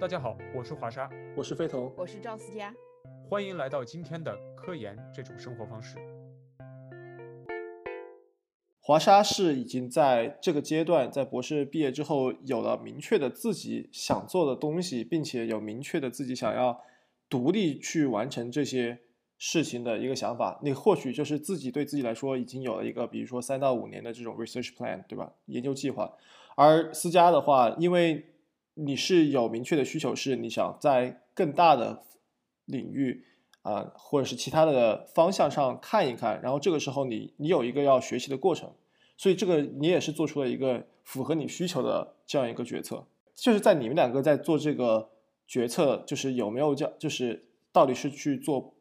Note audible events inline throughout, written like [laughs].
大家好，我是华沙，我是飞腾，我是赵思佳，欢迎来到今天的科研这种生活方式。华沙是已经在这个阶段，在博士毕业之后有了明确的自己想做的东西，并且有明确的自己想要独立去完成这些事情的一个想法。你或许就是自己对自己来说已经有了一个，比如说三到五年的这种 research plan，对吧？研究计划。而思佳的话，因为你是有明确的需求，是你想在更大的领域啊，或者是其他的方向上看一看，然后这个时候你你有一个要学习的过程，所以这个你也是做出了一个符合你需求的这样一个决策。就是在你们两个在做这个决策，就是有没有教，就是到底是去做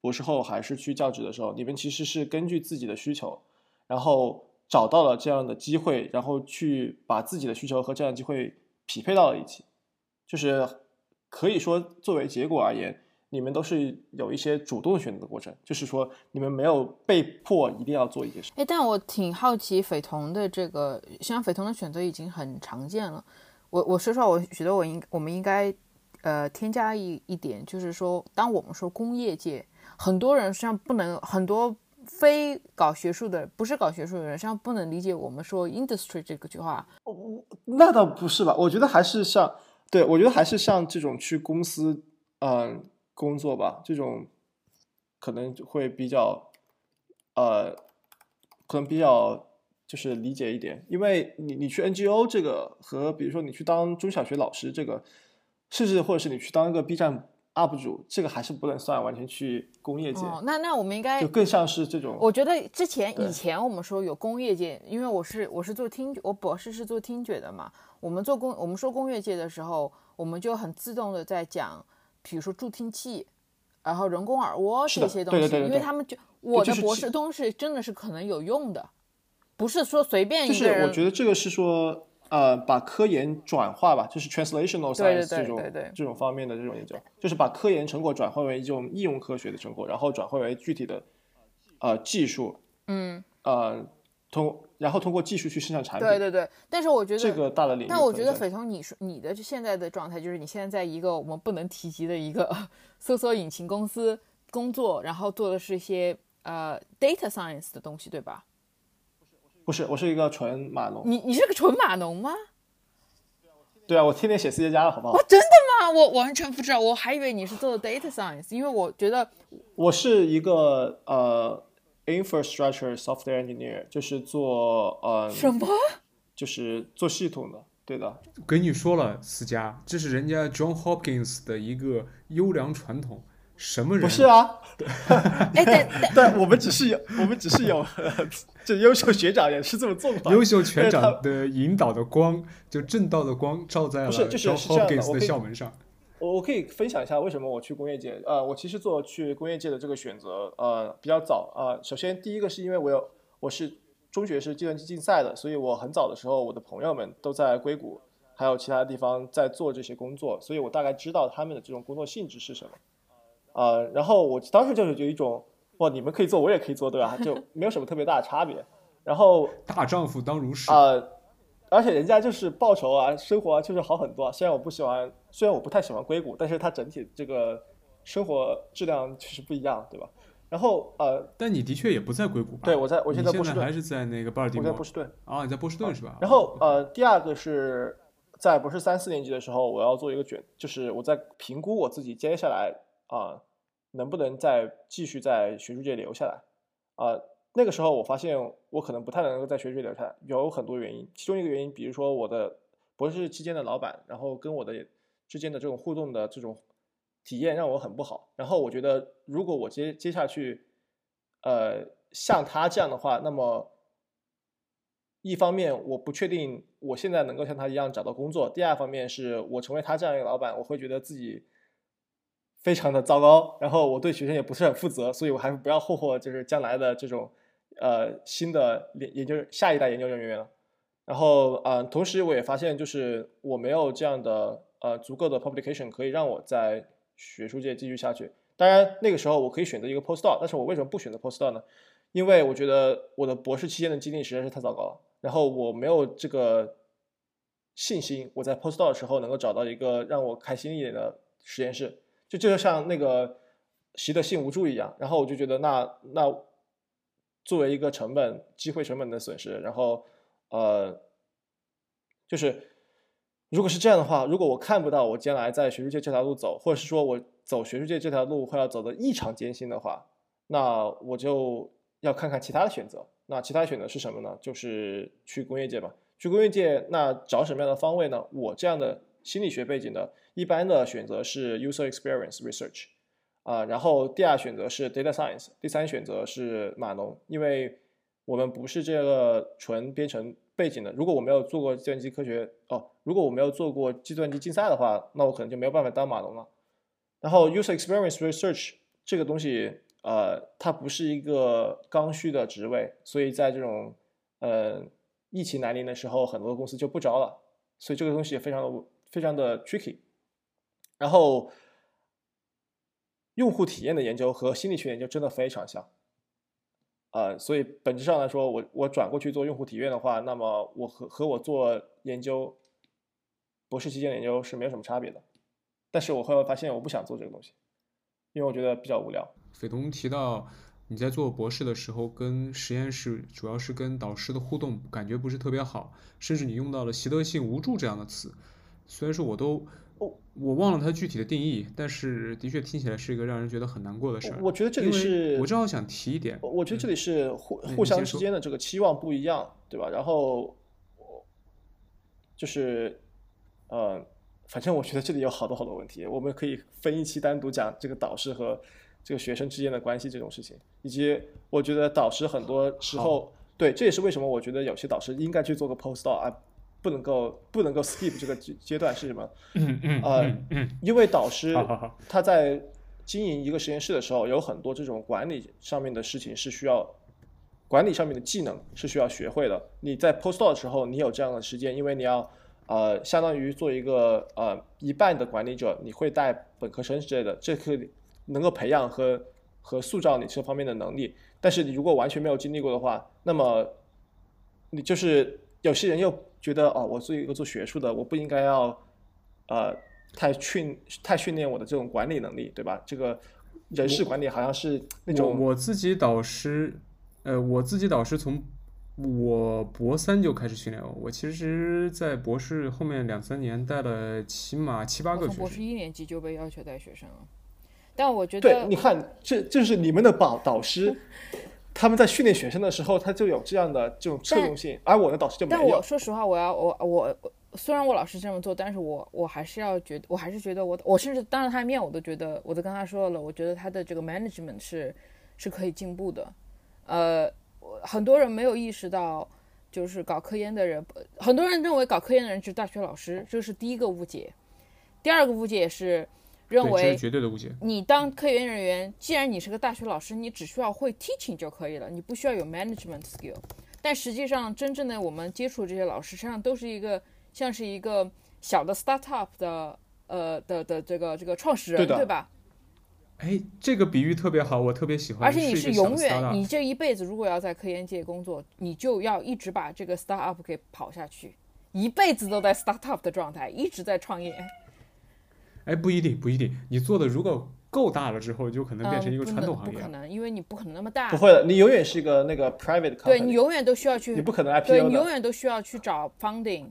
博士后还是去教职的时候，你们其实是根据自己的需求，然后。找到了这样的机会，然后去把自己的需求和这样的机会匹配到了一起，就是可以说作为结果而言，你们都是有一些主动选择的过程，就是说你们没有被迫一定要做一件事。哎，但我挺好奇斐童的这个，像斐童的选择已经很常见了。我我说实话，我觉得我应我们应该呃添加一一点，就是说，当我们说工业界，很多人实际上不能很多。非搞学术的，不是搞学术的人，实际上不能理解我们说 industry 这个句话。哦，那倒不是吧？我觉得还是像，对我觉得还是像这种去公司，嗯，工作吧，这种可能会比较，呃，可能比较就是理解一点，因为你你去 NGO 这个和比如说你去当中小学老师这个，甚至或者是你去当一个 B 站。UP 主这个还是不能算完全去工业界，那那我们应该就更像是这种。我觉得之前以前我们说有工业界，因为我是我是做听我博士是做听觉的嘛，我们做工我们说工业界的时候，我们就很自动的在讲，比如说助听器，然后人工耳蜗这些东西，因为他们就我的博士东西真的是可能有用的，不是说随便一个人。就是我觉得这个是说。呃，把科研转化吧，就是 translational science 这种这种方面的这种研究，就是把科研成果转化为一种应用科学的成果，然后转化为具体的呃技术，嗯，呃，通然后通过技术去生产产品。对对对，但是我觉得这个大的领域，但我觉得斐彤，你说你的现在的状态就是你现在在一个我们不能提及的一个搜索引擎公司工作，然后做的是一些呃 data science 的东西，对吧？不是，我是一个纯码农。你你是个纯码农吗？对啊，我天天写 C 加加的，好不好？真的吗？我完全不知道，我还以为你是做 data science，因为我觉得我是一个呃 infrastructure software engineer，就是做呃什么？就是做系统的，对的。跟你说了，思佳，这是人家 John Hopkins 的一个优良传统。什么人？不是啊，[laughs] 哎，对但，我们只是有，我们只是有，[laughs] 这优秀学长也是这么做的。优秀学长的引导的光，就正道的光，照在了 Hopkins 的校门上。我我可以分享一下为什么我去工业界。呃，我其实做去工业界的这个选择，呃，比较早呃。首先，第一个是因为我有，我是中学是计算机竞赛的，所以我很早的时候，我的朋友们都在硅谷，还有其他地方在做这些工作，所以我大概知道他们的这种工作性质是什么。呃，然后我当时就是有一种，哇，你们可以做，我也可以做，对吧？就 [laughs] 没有什么特别大的差别。然后大丈夫当如是啊，而且人家就是报酬啊，生活啊，就是好很多。虽然我不喜欢，虽然我不太喜欢硅谷，但是它整体这个生活质量确实不一样，对吧？然后呃，但你的确也不在硅谷吧？对，我在，我现在波士顿，还是在那个巴尔的摩。我在波士顿啊，你在波士顿是吧？然后呃，第二个是在不是三四年级的时候，我要做一个卷，就是我在评估我自己接下来。啊，能不能再继续在学术界留下来？啊，那个时候我发现我可能不太能够在学术界留下来，有很多原因。其中一个原因，比如说我的博士期间的老板，然后跟我的之间的这种互动的这种体验让我很不好。然后我觉得，如果我接接下去，呃，像他这样的话，那么一方面我不确定我现在能够像他一样找到工作；第二方面是我成为他这样一个老板，我会觉得自己。非常的糟糕，然后我对学生也不是很负责，所以我还是不要霍霍，就是将来的这种，呃，新的研研究下一代研究人员了。然后，呃，同时我也发现，就是我没有这样的呃足够的 publication 可以让我在学术界继续下去。当然，那个时候我可以选择一个 postdoc，但是我为什么不选择 postdoc 呢？因为我觉得我的博士期间的经历实在是太糟糕了，然后我没有这个信心，我在 postdoc 的时候能够找到一个让我开心一点的实验室，就就像那个习得性无助一样。然后我就觉得那那作为一个成本机会成本的损失，然后呃，就是如果是这样的话，如果我看不到我将来在学术界这条路走，或者是说我走学术界这条路会要走的异常艰辛的话，那我就要看看其他的选择。那其他选择是什么呢？就是去工业界吧。去工业界，那找什么样的方位呢？我这样的心理学背景的，一般的选择是 user experience research，啊，然后第二选择是 data science，第三选择是码农，因为我们不是这个纯编程背景的。如果我没有做过计算机科学，哦，如果我没有做过计算机竞赛的话，那我可能就没有办法当码农了。然后 user experience research 这个东西，呃，它不是一个刚需的职位，所以在这种，呃。疫情来临的时候，很多公司就不招了，所以这个东西也非常的非常的 tricky。然后，用户体验的研究和心理学研究真的非常像，呃，所以本质上来说，我我转过去做用户体验的话，那么我和和我做研究，博士期间研究是没有什么差别的。但是我后来发现，我不想做这个东西，因为我觉得比较无聊。斐彤提到。你在做博士的时候，跟实验室主要是跟导师的互动感觉不是特别好，甚至你用到了习得性无助这样的词。虽然说我都，我忘了它具体的定义，但是的确听起来是一个让人觉得很难过的事儿。我觉得这里是，我正好想提一点，我觉得这里是互互相之间的这个期望不一样，对吧？然后，就是，呃，反正我觉得这里有好多好多问题，我们可以分一期单独讲这个导师和。这个学生之间的关系这种事情，以及我觉得导师很多时候，对，这也是为什么我觉得有些导师应该去做个 postdoc 啊，不能够不能够 skip 这个阶阶段是什么？嗯嗯呃，因为导师他在经营一个实验室的时候，有很多这种管理上面的事情是需要管理上面的技能是需要学会的。你在 postdoc 的时候，你有这样的时间，因为你要呃，相当于做一个呃一半的管理者，你会带本科生之类的，这可以。能够培养和和塑造你这方面的能力，但是你如果完全没有经历过的话，那么你就是有些人又觉得哦，我做一个做学术的，我不应该要呃太训太训练我的这种管理能力，对吧？这个人事管理好像是那种我自己导师，呃，我自己导师从我博三就开始训练我，我其实，在博士后面两三年带了起码七八个学生，博士一年级就被要求带学生了。但我觉得，对，你看，这这是你们的导导师，[laughs] 他们在训练学生的时候，他就有这样的这种侧重性，而我的导师就没有。但我说实话，我要我我虽然我老师这么做，但是我我还是要觉得，我还是觉得我我甚至当着他的面，我都觉得，我都跟他说了，我觉得他的这个 management 是是可以进步的。呃，很多人没有意识到，就是搞科研的人，很多人认为搞科研的人就是大学老师，这是第一个误解。第二个误解是。认为绝对的误解。你当科研人员，既然你是个大学老师，你只需要会 teaching 就可以了，你不需要有 management skill。但实际上，真正的我们接触这些老师，实际上都是一个像是一个小的 startup 的呃的的这个这个创始人，对吧？哎，这个比喻特别好，我特别喜欢。而且你是永远，你这一辈子如果要在科研界工作，你就要一直把这个 startup 给跑下去，一辈子都在 startup 的状态，一直在创业。哎，不一定，不一定。你做的如果够大了之后，就可能变成一个传统行业。不可能，因为你不可能那么大。不会的，你永远是一个那个 private company。对你永远都需要去，你不可能 IPO 对你永远都需要去找 funding。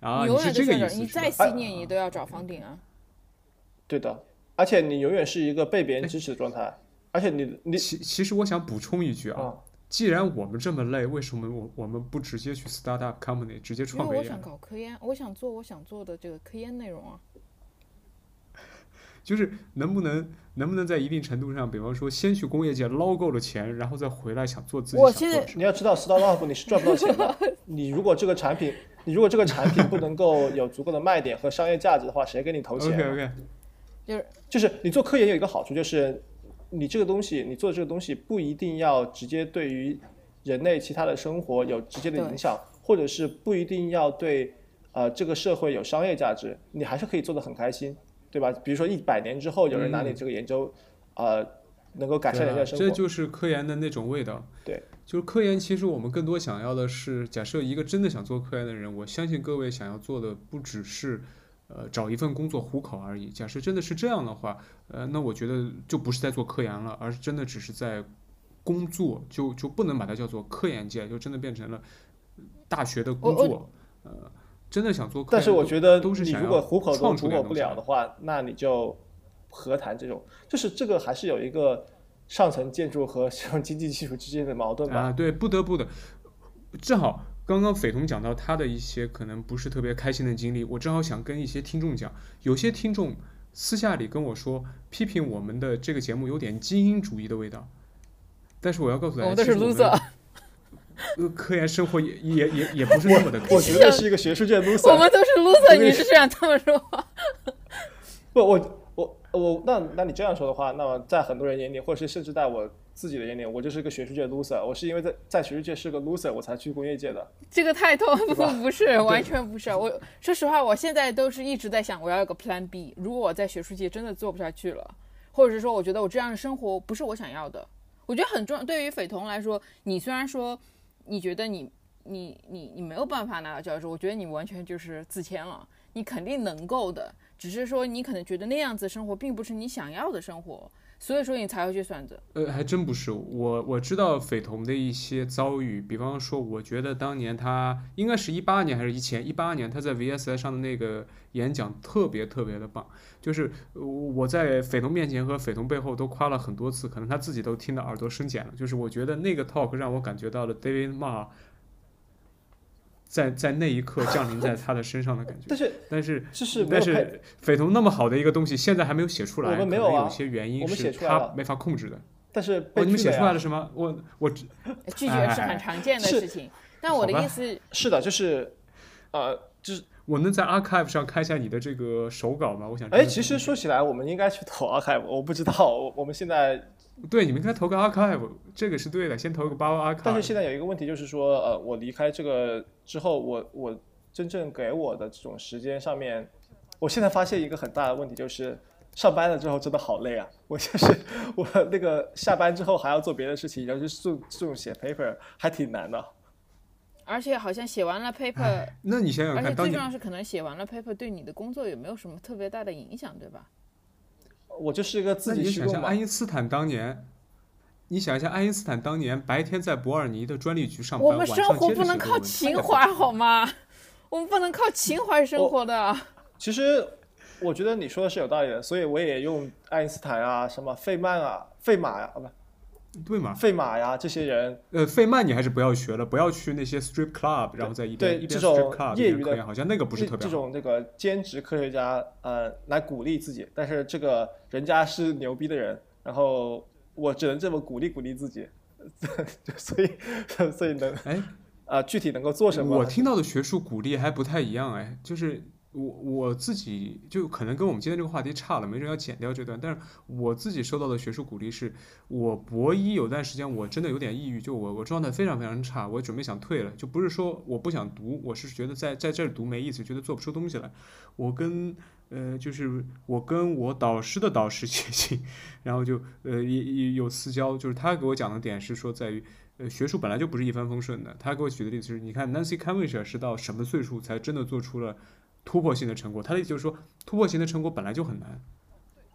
啊，你永远都需要，你再 C 念，你都要找 funding 啊。对的，而且你永远是一个被别人支持的状态。而且你你其其实我想补充一句啊，既然我们这么累，为什么我我们不直接去 startup company 直接创业？因为我想搞科研，我想做我想做的这个科研内容啊。就是能不能能不能在一定程度上，比方说先去工业界捞够了钱，然后再回来想做自己想做的。你要知道，startup 你是赚不到钱的。[laughs] 你如果这个产品，你如果这个产品不能够有足够的卖点和商业价值的话，谁给你投钱？[laughs] OK OK。就是就是你做科研有一个好处，就是你这个东西，你做这个东西不一定要直接对于人类其他的生活有直接的影响，或者是不一定要对呃这个社会有商业价值，你还是可以做的很开心。对吧？比如说一百年之后有人拿你这个研究，呃，能够改善人家生活。这就是科研的那种味道。对，就是科研，其实我们更多想要的是，假设一个真的想做科研的人，我相信各位想要做的不只是，呃，找一份工作糊口而已。假设真的是这样的话，呃，那我觉得就不是在做科研了，而是真的只是在工作，就就不能把它叫做科研界，就真的变成了大学的工作。呃，真的想做科研，但是我觉得都是你如果糊口都糊口不了的话，那你就何谈这种？就是这个还是有一个。上层建筑和 [laughs] 像经济技术之间的矛盾吧？啊，对，不得不的。正好刚刚斐彤讲到他的一些可能不是特别开心的经历，我正好想跟一些听众讲，有些听众私下里跟我说，批评我们的这个节目有点精英主义的味道。但是我要告诉大家，我们都是 loser。呃，科研生活也也也也不是那么的。我觉得是一个学术界 loser。我们都是 loser，你是这样这么说？[laughs] 不，我。我我那那你这样说的话，那么在很多人眼里，或者是甚至在我自己的眼里，我就是一个学术界 loser。我是因为在在学术界是个 loser，我才去工业界的。这个太痛，不不是，完全不是。我说实话，我现在都是一直在想，我要有个 plan B。如果我在学术界真的做不下去了，或者是说我觉得我这样的生活不是我想要的，我觉得很重要。对于斐彤来说，你虽然说你觉得你你你你没有办法拿到教职，我觉得你完全就是自谦了，你肯定能够的。只是说你可能觉得那样子生活并不是你想要的生活，所以说你才会去选择。呃，还真不是，我我知道斐童的一些遭遇，比方说，我觉得当年他应该是一八年还是一前一八年，他在 VSI 上的那个演讲特别特别的棒，就是我在匪童面前和匪童背后都夸了很多次，可能他自己都听得耳朵生茧了。就是我觉得那个 talk 让我感觉到了 David Ma。在在那一刻降临在他的身上的感觉，但是 [laughs] 但是是但是斐彤那么好的一个东西，现在还没有写出来，我们没有啊，有些原因是他没法控制的。但是你们写出来了什么？我我拒绝是很常见的事情。但我的意思是的，就是呃，就是我能在 archive 上看一下你的这个手稿吗？我想哎，其实说起来，我们应该去投 archive，我不知道，我们现在。对，你们应该投个 archive，这个是对的，先投个八 archive。但是现在有一个问题，就是说，呃，我离开这个之后，我我真正给我的这种时间上面，我现在发现一个很大的问题，就是上班了之后真的好累啊！我就是 [laughs] 我那个下班之后还要做别的事情，然后就做这种写 paper 还挺难的。而且好像写完了 paper，那你想想看，而且最重要是可能写完了 paper 对你的工作有没有什么特别大的影响，对吧？我就是一个自己你想象爱因斯坦当年，你想一下爱因斯坦当年白天在伯尔尼的专利局上班，我们生活不能靠情怀好吗？[laughs] 我们不能靠情怀生活的。[laughs] 其实我觉得你说的是有道理的，所以我也用爱因斯坦啊，什么费曼啊，费马呀，啊不。对嘛？费马呀，这些人，呃，费曼你还是不要学了，不要去那些 strip club，然后在一边一边 strip club 业余的，好像那个不是特别这种那个兼职科学家，呃，来鼓励自己，但是这个人家是牛逼的人，然后我只能这么鼓励鼓励自己，[laughs] 所以所以能哎啊，具体能够做什么？我听到的学术鼓励还不太一样哎，就是。我我自己就可能跟我们今天这个话题差了，没人要剪掉这段。但是我自己收到的学术鼓励是，我博一有段时间我真的有点抑郁，就我我状态非常非常差，我准备想退了。就不是说我不想读，我是觉得在在这儿读没意思，觉得做不出东西来。我跟呃就是我跟我导师的导师 [laughs] 写信，然后就呃也也有私交，就是他给我讲的点是说在于呃学术本来就不是一帆风顺的。他给我举的例子是，你看 Nancy Camish 是到什么岁数才真的做出了。突破性的成果，他的意思就是说，突破性的成果本来就很难。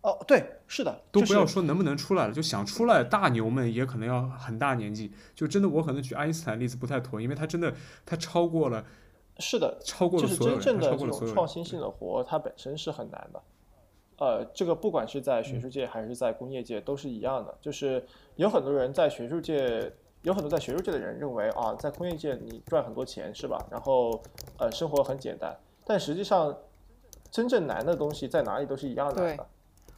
哦，对，是的，都不要说能不能出来了，就想出来，大牛们也可能要很大年纪。就真的，我可能举爱因斯坦例子不太妥，因为他真的他超过了。是的，超过了所有人，真正的这种创新性的活，它本身是很难的。呃，这个不管是在学术界还是在工业界都是一样的，就是有很多人在学术界，有很多在学术界的人认为啊，在工业界你赚很多钱是吧？然后呃，生活很简单。但实际上，真正难的东西在哪里都是一样的。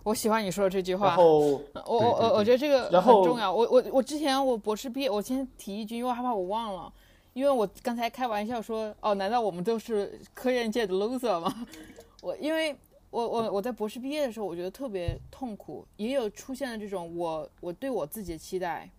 我喜欢你说的这句话。然后，我我我我觉得这个很重要。我我我之前我博士毕业，我先提一句，因为害怕我忘了，因为我刚才开玩笑说，哦，难道我们都是科研界的 loser 吗？[laughs] 我因为我我我在博士毕业的时候，我觉得特别痛苦，也有出现了这种我我对我自己的期待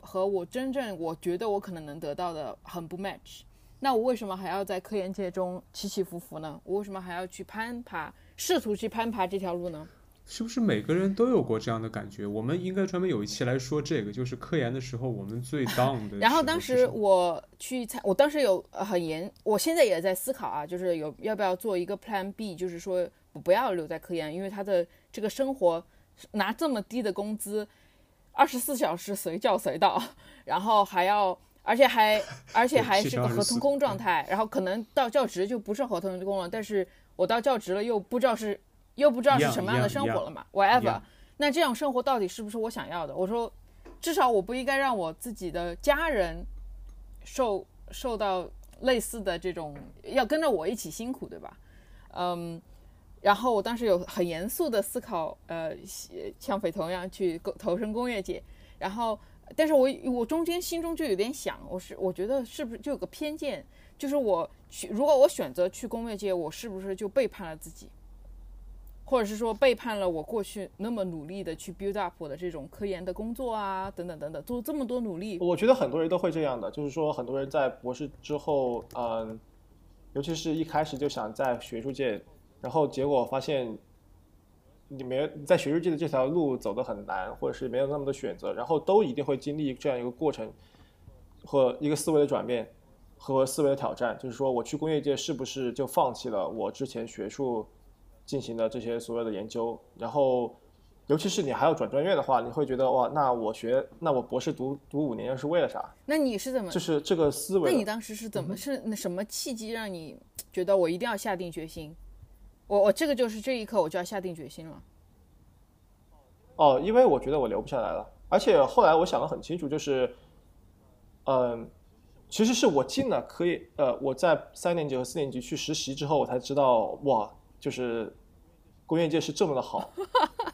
和我真正我觉得我可能能得到的很不 match。那我为什么还要在科研界中起起伏伏呢？我为什么还要去攀爬，试图去攀爬这条路呢？是不是每个人都有过这样的感觉？我们应该专门有一期来说这个，就是科研的时候我们最 down 的。[laughs] 然后当时我去参，我当时有很严，我现在也在思考啊，就是有要不要做一个 Plan B，就是说我不要留在科研，因为他的这个生活拿这么低的工资，二十四小时随叫随到，然后还要，而且还而且还是个合同工状态，然后可能到教职就不是合同工了，但是我到教职了又不知道是。又不知道是什么样的生活了嘛？Whatever，那这样生活到底是不是我想要的？我说，至少我不应该让我自己的家人受受到类似的这种，要跟着我一起辛苦，对吧？嗯，然后我当时有很严肃的思考，呃，像匪同一样去投身工业界，然后，但是我我中间心中就有点想，我是我觉得是不是就有个偏见，就是我去如果我选择去工业界，我是不是就背叛了自己？或者是说背叛了我过去那么努力的去 build up 我的这种科研的工作啊，等等等等，做这么多努力。我觉得很多人都会这样的，就是说很多人在博士之后，嗯，尤其是一开始就想在学术界，然后结果发现你没在学术界的这条路走得很难，或者是没有那么多选择，然后都一定会经历这样一个过程和一个思维的转变和思维的挑战，就是说我去工业界是不是就放弃了我之前学术。进行的这些所有的研究，然后，尤其是你还要转专业的话，你会觉得哇，那我学，那我博士读读五年又是为了啥？那你是怎么？就是这个思维。那你当时是怎么是那什么契机让你觉得我一定要下定决心？我我这个就是这一刻我就要下定决心了。哦，因为我觉得我留不下来了，而且后来我想的很清楚，就是，嗯，其实是我进了可以，呃，我在三年级和四年级去实习之后，我才知道哇。就是工业界是这么的好，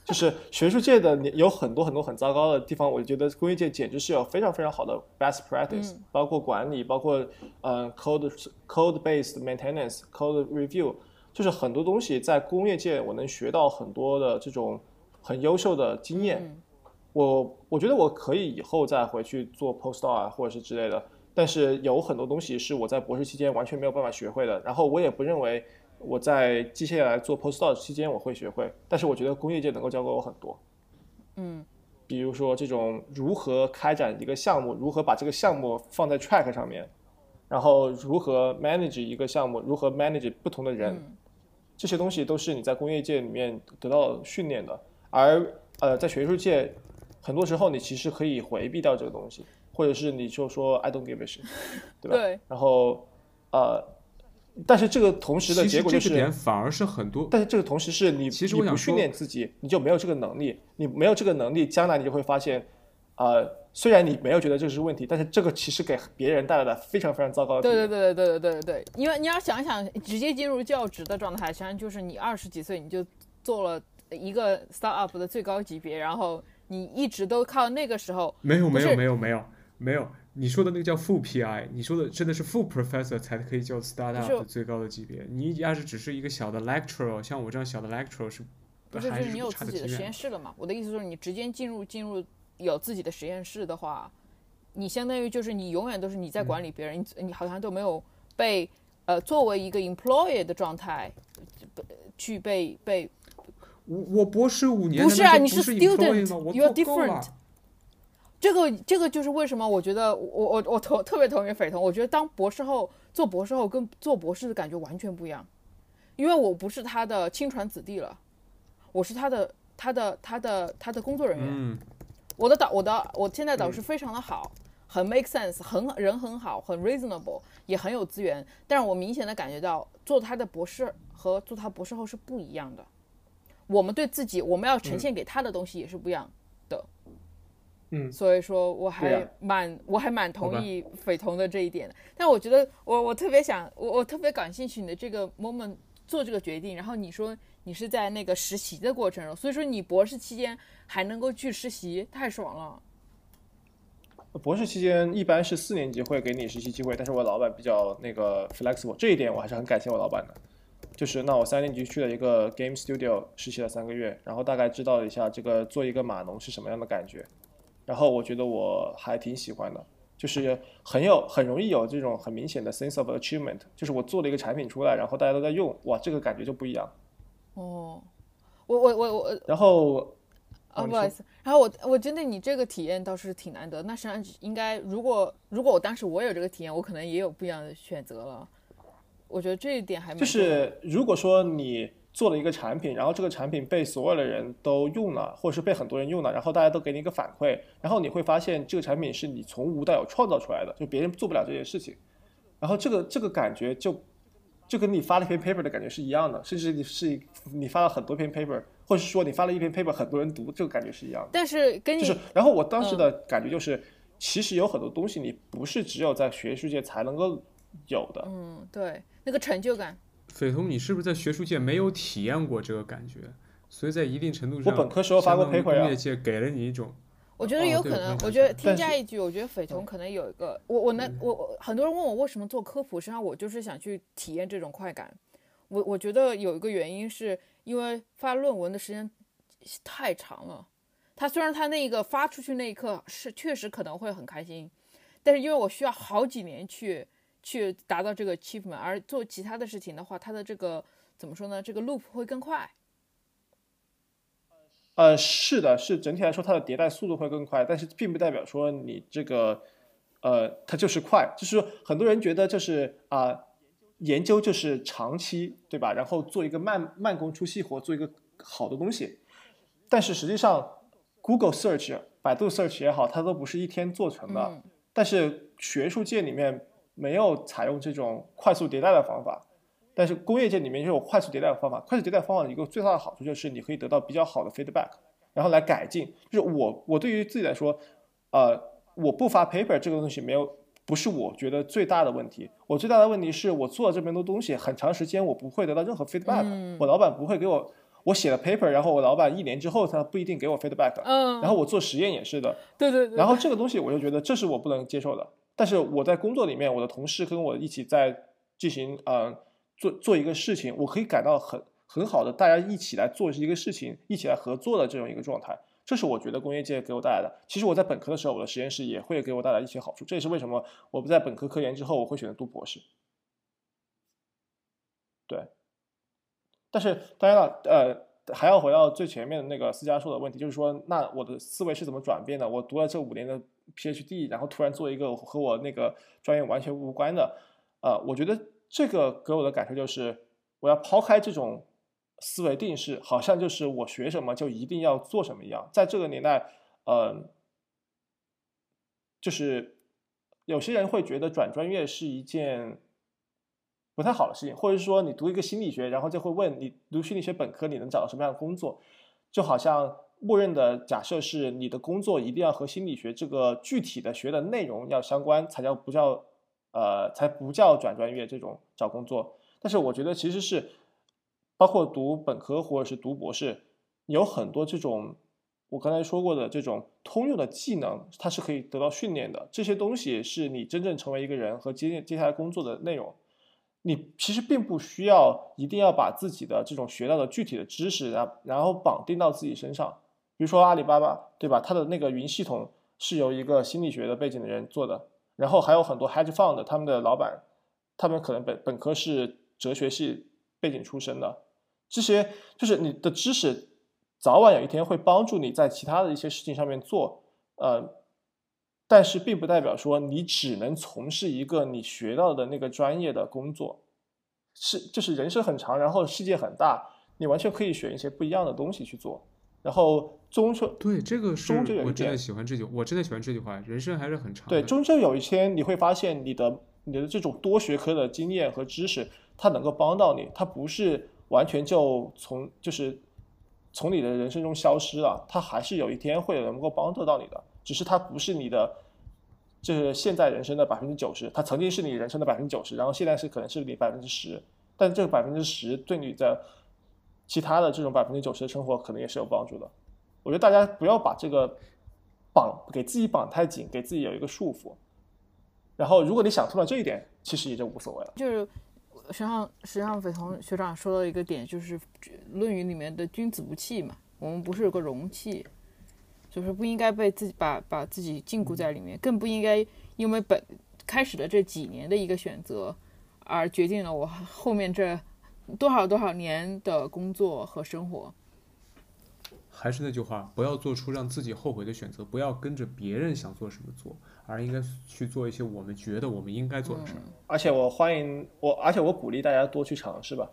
就是学术界的有很多很多很糟糕的地方。我觉得工业界简直是有非常非常好的 best practice，包括管理，包括呃 code code based maintenance code review，就是很多东西在工业界我能学到很多的这种很优秀的经验。我我觉得我可以以后再回去做 postdoc 啊，或者是之类的。但是有很多东西是我在博士期间完全没有办法学会的。然后我也不认为。我在接下来做 postdoc 期间我会学会，但是我觉得工业界能够教给我很多。嗯，比如说这种如何开展一个项目，如何把这个项目放在 track 上面，然后如何 manage 一个项目，如何 manage 不同的人，这些东西都是你在工业界里面得到训练的。而呃，在学术界，很多时候你其实可以回避掉这个东西，或者是你就说 I don't give a shit，对吧？对。然后呃。但是这个同时的结果就是，点反而是很多。但是这个同时是你，其实你不训练自己，你就没有这个能力。你没有这个能力，将来你就会发现，呃，虽然你没有觉得这是问题，但是这个其实给别人带来了非常非常糟糕的。对对对对对对对对，因为你要想想，直接进入教职的状态，实际上就是你二十几岁你就做了一个 startup 的最高级别，然后你一直都靠那个时候。没有没有没有没有没有。你说的那个叫副 PI，你说的真的是副 Professor 才可以叫 Startup 的最高的级别。你要是只是一个小的 Lecturer，像我这样小的 Lecturer 是，不是就是你有自己的实验室了嘛？我的意思就是你直接进入进入有自己的实验室的话，你相当于就是你永远都是你在管理别人，你你好像都没有被呃作为一个 Employee 的状态，去被被。我我博士五年，不是啊，你是 Student，You're different。这个这个就是为什么我觉得我我我同特别同意匪同，我觉得当博士后做博士后跟做博士的感觉完全不一样，因为我不是他的亲传子弟了，我是他的他的他的他的工作人员，我的导我的我现在导师非常的好，很 make sense，很人很好，很 reasonable，也很有资源，但是我明显的感觉到做他的博士和做他博士后是不一样的，我们对自己我们要呈现给他的东西也是不一样的。嗯，所以说我还蛮我还蛮同意匪同的这一点的，但我觉得我我特别想我我特别感兴趣你的这个 moment 做这个决定，然后你说你是在那个实习的过程中，所以说你博士期间还能够去实习，太爽了。博士期间一般是四年级会给你实习机会，但是我老板比较那个 flexible，这一点我还是很感谢我老板的。就是那我三年级去了一个 game studio 实习了三个月，然后大概知道了一下这个做一个码农是什么样的感觉。然后我觉得我还挺喜欢的，就是很有很容易有这种很明显的 sense of achievement，就是我做了一个产品出来，然后大家都在用，哇，这个感觉就不一样。哦，我我我我，然后啊不好意思，然后我我针对你这个体验倒是挺难得。那实际上应该，如果如果我当时我有这个体验，我可能也有不一样的选择了。我觉得这一点还就是如果说你做了一个产品，然后这个产品被所有的人都用了，或者是被很多人用了，然后大家都给你一个反馈，然后你会发现这个产品是你从无到有创造出来的，就别人做不了这件事情。然后这个这个感觉就就跟你发了一篇 paper 的感觉是一样的，甚至你是你发了很多篇 paper，或者是说你发了一篇 paper 很多人读，这个感觉是一样的。但是跟你就是，然后我当时的感觉就是，其实有很多东西你不是只有在学术界才能够有的。嗯，对。那个成就感，斐彤，你是不是在学术界没有体验过这个感觉？所以在一定程度上，我本科时候发过 paper 工业界给了你一种，我觉得有可能。我觉得添加一句，我觉得斐彤可能有一个，我我能我我很多人问我为什么做科普，实际上我就是想去体验这种快感。我我觉得有一个原因是因为发论文的时间太长了。他虽然他那个发出去那一刻是确实可能会很开心，但是因为我需要好几年去。去达到这个 achievement，而做其他的事情的话，它的这个怎么说呢？这个 loop 会更快。呃，是的，是整体来说它的迭代速度会更快，但是并不代表说你这个呃它就是快，就是说很多人觉得就是啊研究就是长期对吧？然后做一个慢慢工出细活，做一个好的东西，但是实际上 Google Search、百度 Search 也好，它都不是一天做成的。但是学术界里面。没有采用这种快速迭代的方法，但是工业界里面就有快速迭代的方法。快速迭代方法一个最大的好处就是你可以得到比较好的 feedback，然后来改进。就是我我对于自己来说，呃，我不发 paper 这个东西没有不是我觉得最大的问题。我最大的问题是我做了这么多东西，很长时间我不会得到任何 feedback，我老板不会给我。我写了 paper，然后我老板一年之后他不一定给我 feedback。嗯。然后我做实验也是的。对对对。然后这个东西我就觉得这是我不能接受的。但是我在工作里面，我的同事跟我一起在进行呃做做一个事情，我可以感到很很好的，大家一起来做一个事情，一起来合作的这种一个状态，这是我觉得工业界给我带来的。其实我在本科的时候，我的实验室也会给我带来一些好处，这也是为什么我不在本科科研之后，我会选择读博士。对，但是当然了，呃，还要回到最前面的那个私家说的问题，就是说，那我的思维是怎么转变的？我读了这五年的。PhD，然后突然做一个和我那个专业完全无关的，呃，我觉得这个给我的感受就是，我要抛开这种思维定式，好像就是我学什么就一定要做什么一样。在这个年代，呃，就是有些人会觉得转专业是一件不太好的事情，或者说你读一个心理学，然后就会问你读心理学本科你能找到什么样的工作，就好像。默认的假设是你的工作一定要和心理学这个具体的学的内容要相关，才叫不叫呃才不叫转专业这种找工作。但是我觉得其实是包括读本科或者是读博士，有很多这种我刚才说过的这种通用的技能，它是可以得到训练的。这些东西是你真正成为一个人和接接下来工作的内容。你其实并不需要一定要把自己的这种学到的具体的知识，然然后绑定到自己身上。比如说阿里巴巴，对吧？它的那个云系统是由一个心理学的背景的人做的，然后还有很多 hedge fund，他们的老板，他们可能本本科是哲学系背景出身的，这些就是你的知识，早晚有一天会帮助你在其他的一些事情上面做，呃，但是并不代表说你只能从事一个你学到的那个专业的工作，是就是人生很长，然后世界很大，你完全可以选一些不一样的东西去做。然后终究对这个是，我真的喜欢这句，我真的喜欢这句话。人生还是很长。对，终究有一天你会发现，你的你的这种多学科的经验和知识，它能够帮到你。它不是完全就从就是从你的人生中消失了，它还是有一天会能够帮得到你的。只是它不是你的，就是现在人生的百分之九十。它曾经是你人生的百分之九十，然后现在是可能是你百分之十。但这个百分之十对你的。其他的这种百分之九十的生活可能也是有帮助的。我觉得大家不要把这个绑给自己绑太紧，给自己有一个束缚。然后，如果你想通了这一点，其实也就无所谓了。就是实际上，实际上，斐同学长说到一个点，就是《论语》里面的“君子不器”嘛，我们不是有个容器，就是不应该被自己把把自己禁锢在里面，更不应该因为本开始的这几年的一个选择而决定了我后面这。多少多少年的工作和生活，还是那句话，不要做出让自己后悔的选择，不要跟着别人想做什么做，而应该去做一些我们觉得我们应该做的事儿。而且我欢迎我，而且我鼓励大家多去尝试吧。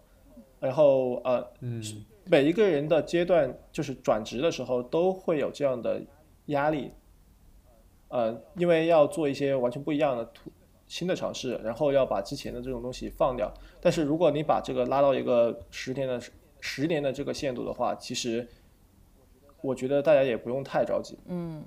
然后呃，嗯，每一个人的阶段就是转职的时候都会有这样的压力，呃，因为要做一些完全不一样的突新的尝试，然后要把之前的这种东西放掉。但是如果你把这个拉到一个十年的十年的这个限度的话，其实我觉得大家也不用太着急。嗯，